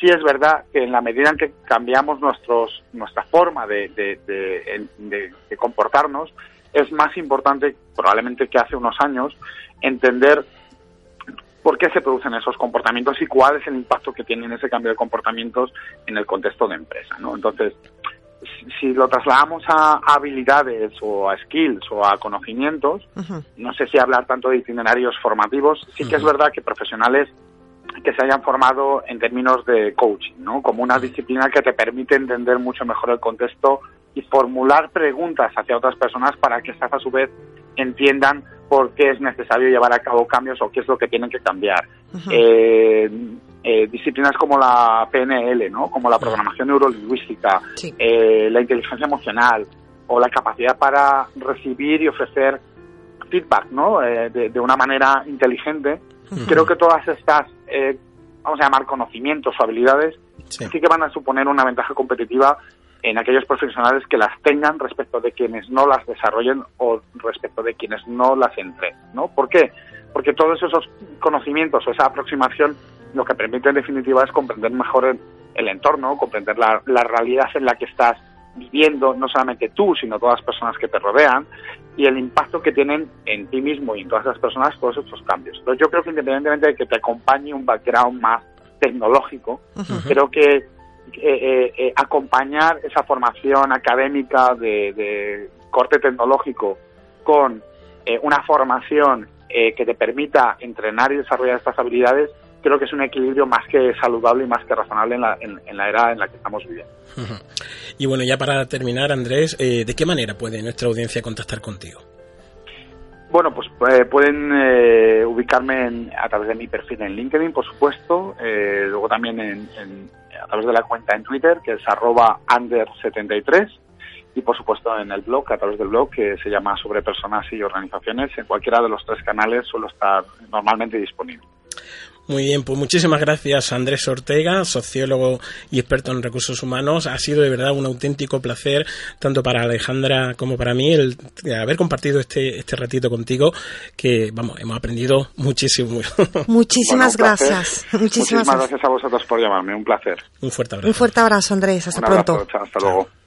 sí es verdad que en la medida en que cambiamos nuestros, nuestra forma de, de, comportarnos, es más importante probablemente que hace unos años entender por qué se producen esos comportamientos y cuál es el impacto que tienen ese cambio de comportamientos en el contexto de empresa. ¿no? Entonces, si lo trasladamos a habilidades o a skills o a conocimientos, no sé si hablar tanto de itinerarios formativos, sí que es verdad que profesionales que se hayan formado en términos de coaching, ¿no? Como una disciplina que te permite entender mucho mejor el contexto y formular preguntas hacia otras personas para que estas a su vez entiendan por qué es necesario llevar a cabo cambios o qué es lo que tienen que cambiar. Eh, eh, disciplinas como la PNL, ¿no? como la programación neurolingüística, eh, la inteligencia emocional o la capacidad para recibir y ofrecer feedback ¿no? de, una manera inteligente, creo que todas estas, vamos a llamar conocimientos o habilidades, sí. que van a suponer una ventaja competitiva en aquellos profesionales que las tengan respecto de quienes no las desarrollen o respecto de quienes no las entren, ¿no? ¿Por qué? Porque todos esos conocimientos o esa aproximación lo que permite en definitiva es comprender mejor el, entorno, comprender la, realidad en la que estás viviendo, no solamente tú, sino todas las personas que te rodean, y el impacto que tienen en ti mismo y en todas las personas todos estos cambios. Pero yo creo que independientemente de que te acompañe un background más tecnológico, creo que eh, eh, acompañar esa formación académica de, corte tecnológico con eh, una formación que te permita entrenar y desarrollar estas habilidades, creo que es un equilibrio más que saludable y más que razonable en la, en, la era en la que estamos viviendo. Y bueno, ya para terminar, Andrés, ¿de qué manera puede nuestra audiencia contactar contigo? Bueno, pues pueden ubicarme a través de mi perfil en LinkedIn, por supuesto, luego también en, a través de la cuenta en Twitter, que es arroba under73, y por supuesto en el blog, a través del blog, que se llama Sobre Personas y Organizaciones. En cualquiera de los tres canales suelo estar normalmente disponible. Muy bien, pues muchísimas gracias Andrés Ortega, sociólogo y experto en recursos humanos. Ha sido de verdad un auténtico placer, tanto para Alejandra como para mí, el haber compartido este, este ratito contigo, que vamos, hemos aprendido muchísimo. Muchísimas gracias. Muchísimas, gracias a vosotros por llamarme, un placer. Un fuerte abrazo. Un fuerte abrazo, Andrés. Hasta pronto. hasta luego.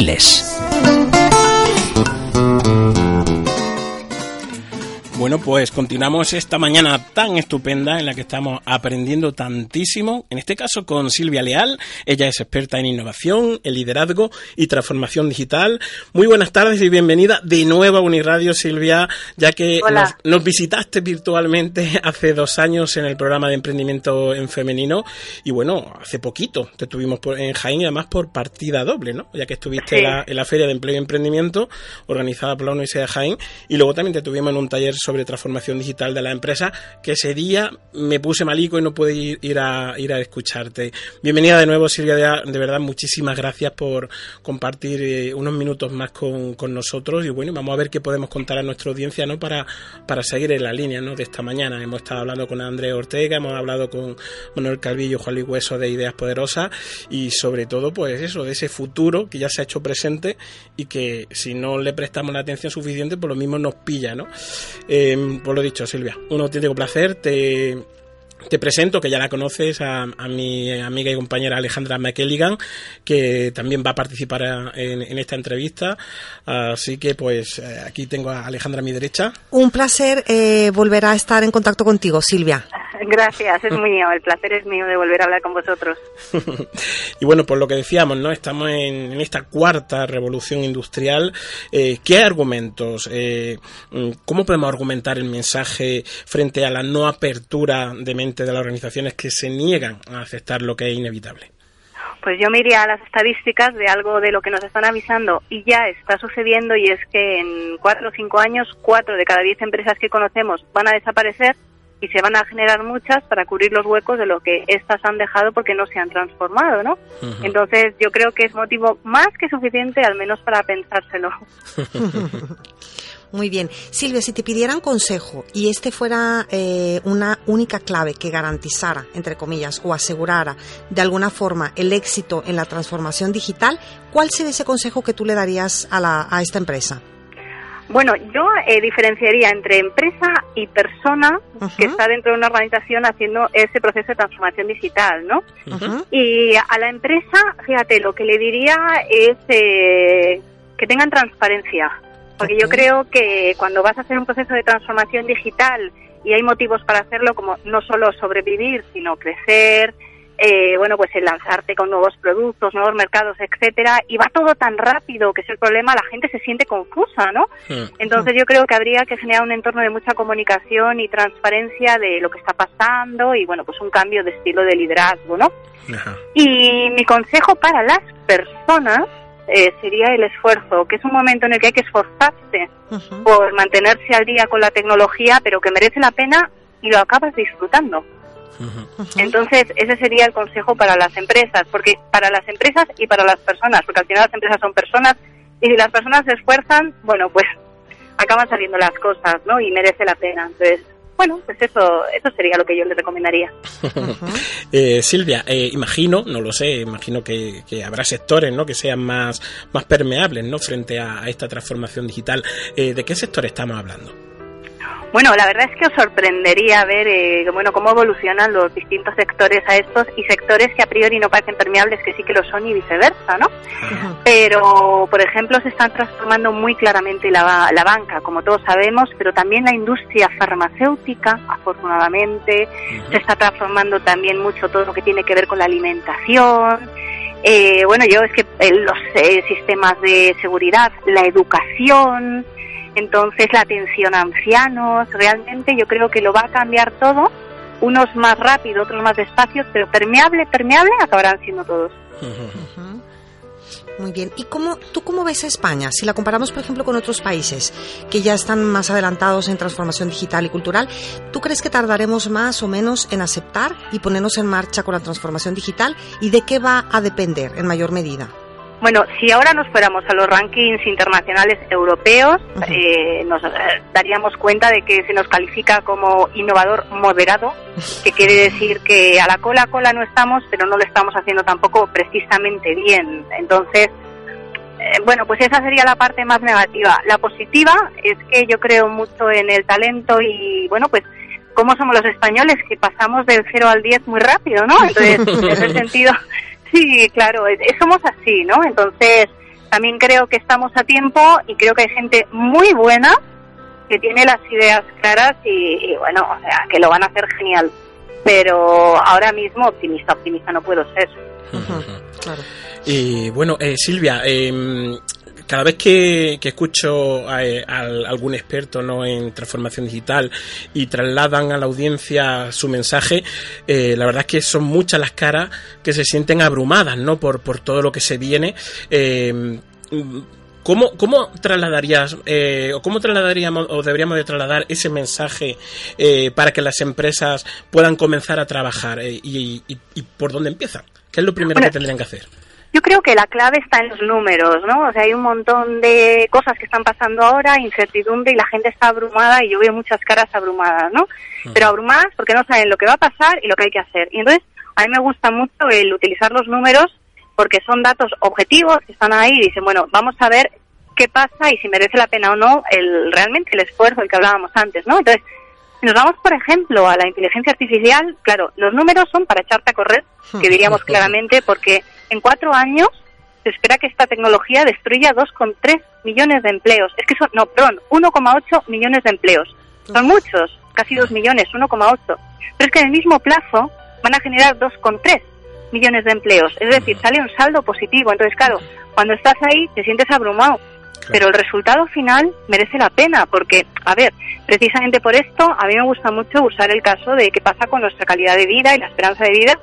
Bueno, pues continuamos esta mañana tan estupenda en la que estamos aprendiendo tantísimo, en este caso con Silvia Leal. Ella es experta en innovación, en liderazgo y transformación digital. Muy buenas tardes y bienvenida de nuevo a Uniradio, Silvia, ya que nos, visitaste virtualmente hace dos años en el programa de emprendimiento en femenino y bueno, hace poquito te tuvimos en Jaén y además por partida doble, ¿no? Ya que estuviste en, la, en, la, Feria de Empleo y Emprendimiento organizada por la Universidad de Jaén y luego también te tuvimos en un taller sobre transformación digital de la empresa, que ese día me puse malico y no pude ir, a, ir a escucharte. Bienvenida de nuevo, Silvia, de, verdad, muchísimas gracias por compartir eh, unos minutos más con, nosotros y bueno, vamos a ver qué podemos contar a nuestra audiencia ¿no? para, para seguir en la línea ¿no? de esta mañana. Hemos estado hablando con Andrés Ortega, hemos hablado con Manuel Calvillo, Juan Luis Hueso de Ideas Poderosas y sobre todo, pues eso, de ese futuro que ya se ha hecho presente y que si no le prestamos la atención suficiente, por pues lo mismo nos pilla, ¿no? Eh, por lo dicho, Silvia, un auténtico placer. Te, te presento, que ya la conoces, a, mi amiga y compañera Alejandra McElligan, que también va a participar en, esta entrevista. Así que, pues, eh, aquí tengo a Alejandra a mi derecha. Un placer eh, volver a estar en contacto contigo, Silvia. Gracias, es mío. El placer es mío de volver a hablar con vosotros. y bueno, por lo que decíamos, ¿no? Estamos en, esta cuarta revolución industrial. Eh, ¿Qué argumentos? Eh, ¿Cómo podemos argumentar el mensaje frente a la no apertura de mente de las organizaciones que se niegan a aceptar lo que es inevitable? Pues yo me iría a las estadísticas de algo de lo que nos están avisando y ya está sucediendo y es que en cuatro o cinco años, cuatro de cada diez empresas que conocemos van a desaparecer y se van a generar muchas para cubrir los huecos de lo que éstas han dejado porque no se han transformado, ¿no? Entonces yo creo que es motivo más que suficiente, al menos para pensárselo. Muy bien. Silvia, si te pidieran consejo y este fuera eh, una única clave que garantizara, entre comillas, o asegurara de alguna forma el éxito en la transformación digital, ¿cuál sería ese consejo que tú le darías a, la, a esta empresa? Bueno, yo eh, diferenciaría entre empresa y persona que está dentro de una organización haciendo ese proceso de transformación digital, ¿no? Y a la empresa, fíjate, lo que le diría es eh, que tengan transparencia, porque yo creo que cuando vas a hacer un proceso de transformación digital y hay motivos para hacerlo, como no solo sobrevivir, sino crecer, eh, bueno, pues el lanzarte con nuevos productos, nuevos mercados, etcétera, y va todo tan rápido que es el problema, la gente se siente confusa, ¿no? Entonces yo creo que habría que generar un entorno de mucha comunicación y transparencia de lo que está pasando y bueno, pues un cambio de estilo de liderazgo, ¿no? Y mi consejo para las personas eh, sería el esfuerzo, que es un momento en el que hay que esforzarse por mantenerse al día con la tecnología, pero que merece la pena y lo acabas disfrutando. Entonces, ese sería el consejo para las empresas, porque para las empresas y para las personas, porque al final las empresas son personas y si las personas se esfuerzan, bueno, pues acaban saliendo las cosas, ¿no? Y merece la pena. Entonces, bueno, pues eso, eso sería lo que yo les recomendaría. eh, Silvia, eh, imagino, no lo sé, imagino que, habrá sectores, ¿no? Que sean más, más permeables, ¿no? Frente a, esta transformación digital. Eh, ¿De qué sector estamos hablando? Bueno, la verdad es que os sorprendería ver eh, bueno, cómo evolucionan los distintos sectores a estos y sectores que a priori no parecen permeables que sí que lo son y viceversa, ¿no? Pero, por ejemplo, se están transformando muy claramente la, la banca, como todos sabemos, pero también la industria farmacéutica, afortunadamente, se está transformando también mucho todo lo que tiene que ver con la alimentación, eh, bueno, yo es que eh, los sistemas de seguridad, la educación, entonces la atención a ancianos, realmente yo creo que lo va a cambiar todo, unos más rápido, otros más despacio, pero permeable, permeable acabarán siendo todos. Muy bien. ¿Y cómo, tú cómo ves a España? Si la comparamos, por ejemplo, con otros países que ya están más adelantados en transformación digital y cultural, ¿tú crees que tardaremos más o menos en aceptar y ponernos en marcha con la transformación digital? ¿Y de qué va a depender en mayor medida? Bueno, si ahora nos fuéramos a los rankings internacionales europeos, eh, nos eh, daríamos cuenta de que se nos califica como innovador moderado, que quiere decir que a la cola cola no estamos, pero no lo estamos haciendo tampoco precisamente bien. Entonces, eh, bueno, pues esa sería la parte más negativa. La positiva es que yo creo mucho en el talento y, bueno, pues cómo somos los españoles, que pasamos del 0 al 10 muy rápido, ¿no? Entonces, en ese sentido Sí, claro, somos así, ¿no? Entonces, también creo que estamos a tiempo y creo que hay gente muy buena que tiene las ideas claras y, bueno, o sea, que lo van a hacer genial. Pero ahora mismo optimista, optimista no puedo ser. claro. Y bueno, eh, Silvia, eh, cada vez que, escucho a, algún experto ¿no? en transformación digital y trasladan a la audiencia su mensaje, eh, la verdad es que son muchas las caras que se sienten abrumadas ¿no? por, por todo lo que se viene. Eh, ¿Cómo, ¿Cómo, trasladarías eh, o cómo trasladaríamos o deberíamos de trasladar ese mensaje para que las empresas puedan comenzar a trabajar y, por dónde empiezan? ¿Qué es lo primero que tendrían que hacer? Yo creo que la clave está en los números, ¿no? O sea, hay un montón de cosas que están pasando ahora, incertidumbre y la gente está abrumada y yo veo muchas caras abrumadas, ¿no? Pero abrumadas porque no saben lo que va a pasar y lo que hay que hacer. Y entonces, a mí me gusta mucho el utilizar los números porque son datos objetivos que están ahí y dicen, bueno, vamos a ver qué pasa y si merece la pena o no el realmente el esfuerzo del que hablábamos antes, ¿no? Entonces, si nos vamos, por ejemplo, a la inteligencia artificial, claro, los números son para echarte a correr, que diríamos claramente, porque en cuatro años se espera que esta tecnología destruya 2,3 millones de empleos. Es que son, no, perdón, 1,8 millones de empleos. Son muchos, casi 2 millones, 1,8. Pero es que en el mismo plazo van a generar 2,3 millones de empleos. Es decir, sale un saldo positivo. Entonces, claro, cuando estás ahí te sientes abrumado. Pero el resultado final merece la pena, porque, a ver, precisamente por esto a mí me gusta mucho usar el caso de qué pasa con nuestra calidad de vida y la esperanza de vida,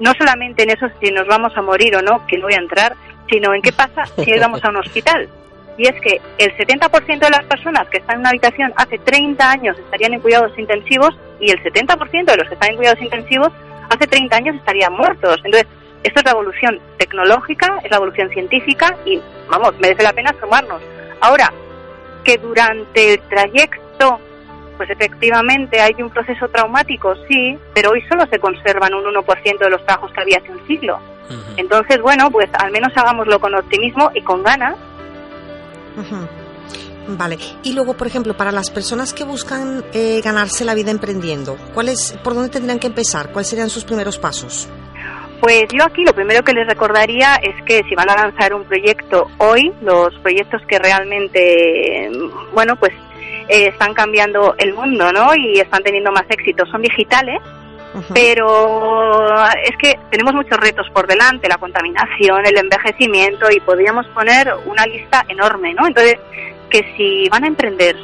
no solamente en eso si nos vamos a morir o no, que no voy a entrar, sino en qué pasa si vamos a un hospital. Y es que el 70% de las personas que están en una habitación hace 30 años estarían en cuidados intensivos y el 70% de los que están en cuidados intensivos hace 30 años estarían muertos. Entonces, esto es la evolución tecnológica, es la evolución científica y, vamos, merece la pena sumarnos. Ahora, que durante el trayecto, pues efectivamente hay un proceso traumático, sí, pero hoy solo se conservan un 1% de los trabajos que había hace un siglo. Entonces, bueno, pues al menos hagámoslo con optimismo y con ganas. Vale. Y luego, por ejemplo, para las personas que buscan eh, ganarse la vida emprendiendo, ¿cuál ¿por dónde tendrían que empezar? ¿Cuáles serían sus primeros pasos? Pues yo aquí lo primero que les recordaría es que si van a lanzar un proyecto hoy, los proyectos que realmente, bueno, pues eh, están cambiando el mundo, ¿no? Y están teniendo más éxito, son digitales, pero es que tenemos muchos retos por delante, la contaminación, el envejecimiento y podríamos poner una lista enorme, ¿no? Entonces, que si van a emprender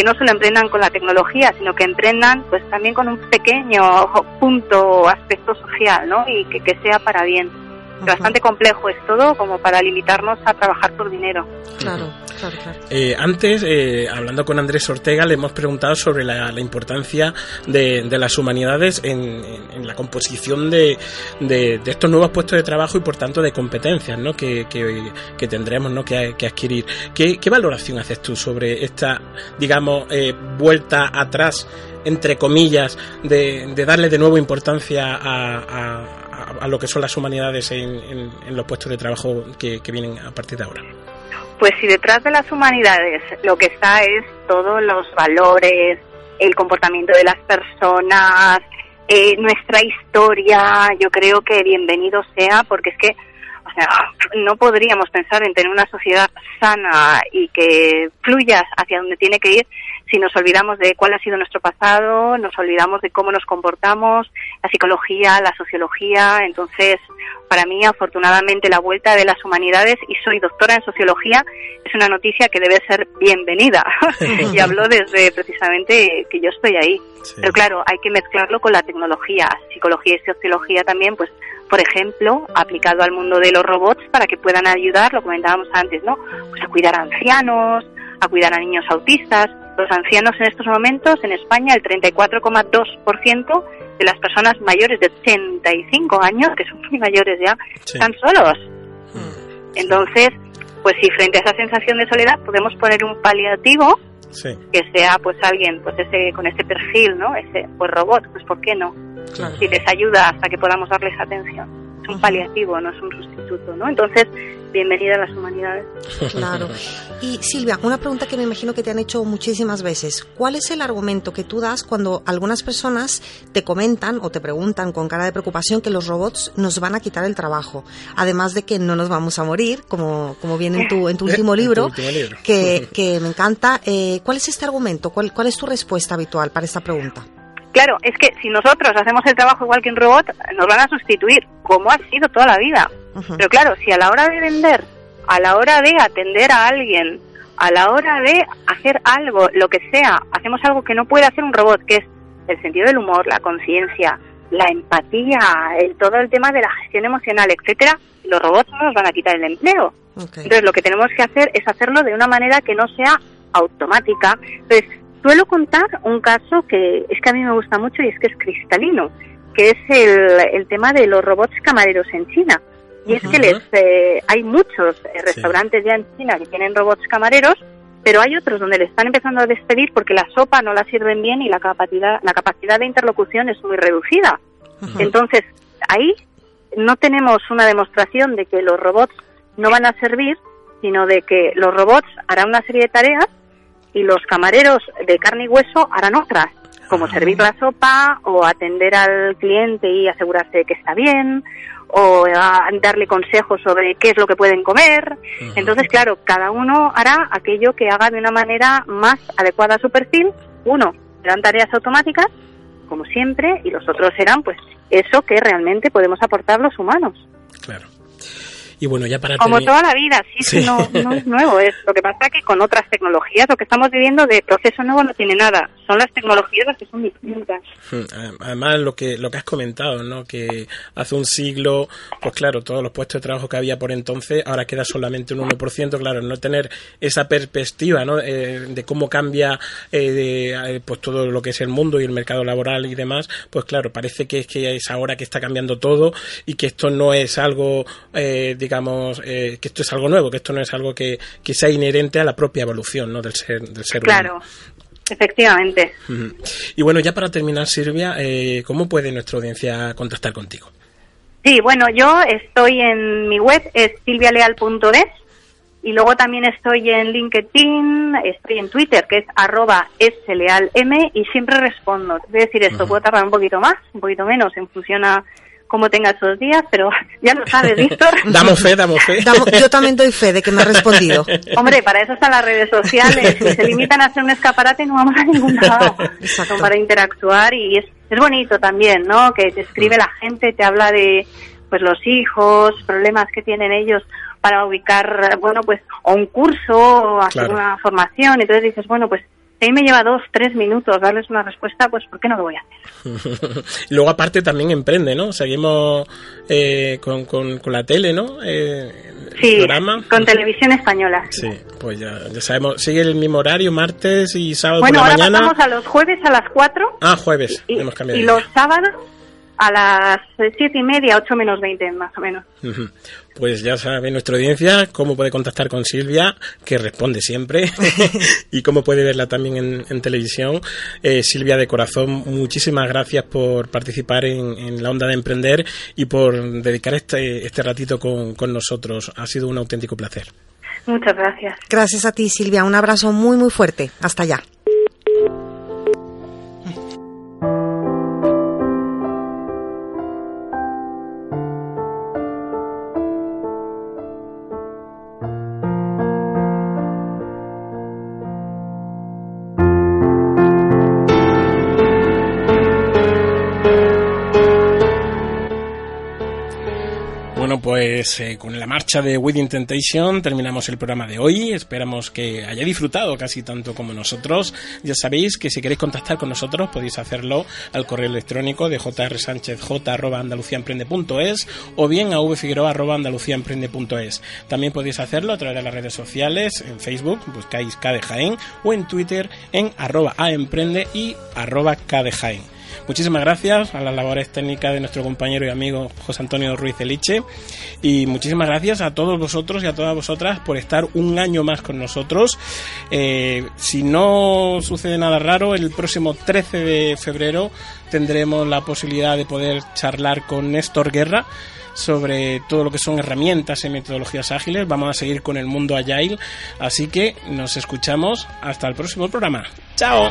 que no solo emprendan con la tecnología, sino que emprendan pues también con un pequeño punto, aspecto social, ¿no? Y que, que sea para bien. Bastante complejo es todo como para limitarnos a trabajar por dinero. Claro, Eh, antes, eh, hablando con Andrés Ortega, le hemos preguntado sobre la, importancia de, las humanidades en, la composición de, estos nuevos puestos de trabajo y, por tanto, de competencias ¿no? que, que, tendremos ¿no? que, adquirir. ¿Qué, valoración haces tú sobre esta, digamos, eh, vuelta atrás, entre comillas, de, darle de nuevo importancia a, lo que son las humanidades en, los puestos de trabajo que, vienen a partir de ahora? Pues si detrás de las humanidades lo que está es todos los valores, el comportamiento de las personas, eh, nuestra historia, yo creo que bienvenido sea, porque es que o sea, no podríamos pensar en tener una sociedad sana y que fluya hacia donde tiene que ir si nos olvidamos de cuál ha sido nuestro pasado, nos olvidamos de cómo nos comportamos, la psicología, la sociología. Entonces, para mí, afortunadamente, la vuelta de las humanidades, y soy doctora en sociología, es una noticia que debe ser bienvenida. y hablo desde precisamente que yo estoy ahí. Pero claro, hay que mezclarlo con la tecnología, psicología y sociología también, pues por ejemplo, aplicado al mundo de los robots para que puedan ayudar, lo comentábamos antes, ¿no? Pues a cuidar a ancianos, a cuidar a niños autistas, los ancianos en estos momentos en España el 34,2% de las personas mayores de 85 años, que son muy mayores ya, están solos. Mm. Entonces, pues si frente a esa sensación de soledad podemos poner un paliativo que sea pues alguien pues ese con ese perfil, ¿no? Ese pues robot, pues ¿por qué no? Si les ayuda hasta que podamos darles atención. Es un paliativo, no es un sustituto. Fruto, ¿no? Entonces, bienvenida a las humanidades. Claro. Y Silvia, una pregunta que me imagino que te han hecho muchísimas veces. ¿Cuál es el argumento que tú das cuando algunas personas te comentan o te preguntan con cara de preocupación que los robots nos van a quitar el trabajo? Además de que no nos vamos a morir, como, como viene en tu, en tu último libro, último libro. Que, que me encanta. Eh, ¿Cuál es este argumento? ¿Cuál, ¿Cuál es tu respuesta habitual para esta pregunta? Claro, es que si nosotros hacemos el trabajo igual que un robot, nos van a sustituir, como ha sido toda la vida. Pero claro, si a la hora de vender, a la hora de atender a alguien, a la hora de hacer algo, lo que sea, hacemos algo que no puede hacer un robot, que es el sentido del humor, la conciencia, la empatía, el, todo el tema de la gestión emocional, etcétera, los robots no nos van a quitar el empleo. Entonces lo que tenemos que hacer es hacerlo de una manera que no sea automática. Entonces suelo contar un caso que es que a mí me gusta mucho y es que es cristalino, que es el, el tema de los robots camareros en China. Y es que les eh, hay muchos eh, restaurantes ya en China que tienen robots camareros, pero hay otros donde le están empezando a despedir porque la sopa no la sirven bien y la capacidad la capacidad de interlocución es muy reducida. Entonces, ahí no tenemos una demostración de que los robots no van a servir, sino de que los robots harán una serie de tareas y los camareros de carne y hueso harán otras, como servir la sopa o atender al cliente y asegurarse de que está bien o a darle consejos sobre qué es lo que pueden comer. Entonces, claro, cada uno hará aquello que haga de una manera más adecuada a su perfil. Uno serán tareas automáticas, como siempre, y los otros serán, pues, eso que realmente podemos aportar los humanos. Claro. Y bueno, ya para Como toda la vida, sí, Sí. sí, no, no es nuevo. Es lo que pasa que con otras tecnologías lo que estamos viviendo de proceso nuevo no tiene nada. Son las tecnologías las que son distintas. Mm, Además, lo que, lo que has comentado, ¿no? Que hace un siglo, pues claro, todos los puestos de trabajo que había por entonces, ahora queda solamente un 1%, claro, no tener esa perspectiva, ¿no? Eh, de cómo cambia eh, de, eh, pues todo lo que es el mundo y el mercado laboral y demás, pues claro, parece que es que es ahora que está cambiando todo y que esto no es algo, eh, digamos, eh, que esto es algo nuevo, que esto no es algo que, que sea inherente a la propia evolución, ¿no? Del ser, del ser humano. Efectivamente. Y bueno, ya para terminar, Silvia, eh, ¿cómo puede nuestra audiencia contactar contigo? Sí, bueno, yo estoy en mi web, es silvialeal.es, y luego también estoy en LinkedIn, estoy en Twitter, que es arroba slealm, y siempre respondo. Te voy a decir esto, puedo tardar un poquito más, un poquito menos, en función a cómo tenga esos días, pero ya lo sabes, Víctor. Damos fe, damos fe. Damo- yo también doy fe de que me ha respondido. Hombre, para eso están las redes sociales. Si se limitan a hacer un escaparate, no vamos a ningún lado. Exacto. Son para interactuar y es, es bonito también, ¿no? Que te escribe la gente, te habla de pues los hijos, problemas que tienen ellos para ubicar, bueno, pues, o un curso, o hacer Claro. una formación. Entonces dices, bueno, pues, a mí me lleva dos, tres minutos darles una respuesta, pues, ¿por qué no lo voy a hacer? Luego aparte también emprende, ¿no? Seguimos eh, con, con, con la tele, ¿no? Eh, Sí, programa. con televisión española. Sí, pues ya, ya sabemos. Sigue el mismo horario, martes y sábado Bueno, por la ahora mañana. pasamos a los jueves a las cuatro Ah, jueves. y, Hemos cambiado. y los sábados a las eh, siete y media, ocho menos veinte más o menos. Pues ya sabe nuestra audiencia cómo puede contactar con Silvia, que responde siempre, y cómo puede verla también en, en televisión. Eh, Silvia de corazón, muchísimas gracias por participar en, en la onda de emprender y por dedicar este, este ratito con, con nosotros. Ha sido un auténtico placer. Muchas gracias. Gracias a ti, Silvia. Un abrazo muy, muy fuerte. Hasta allá. Pues eh, con la marcha de Within Temptation terminamos el programa de hoy. Esperamos que haya disfrutado casi tanto como nosotros. Ya sabéis que si queréis contactar con nosotros podéis hacerlo al correo electrónico de jrsanchezj.andaluciaemprende.es o bien a vfigueroa.andaluciaemprende.es. También podéis hacerlo a través de las redes sociales, en Facebook, buscáis KDJaen o en Twitter en arroba aemprende y arroba KDJaen. Muchísimas gracias a las labores técnicas de nuestro compañero y amigo José Antonio Ruiz Eliche y muchísimas gracias a todos vosotros y a todas vosotras por estar un año más con nosotros. Eh, si no sucede nada raro, el próximo 13 de febrero tendremos la posibilidad de poder charlar con Néstor Guerra sobre todo lo que son herramientas y metodologías ágiles. Vamos a seguir con el mundo agile. Así que nos escuchamos hasta el próximo programa. ¡Chao!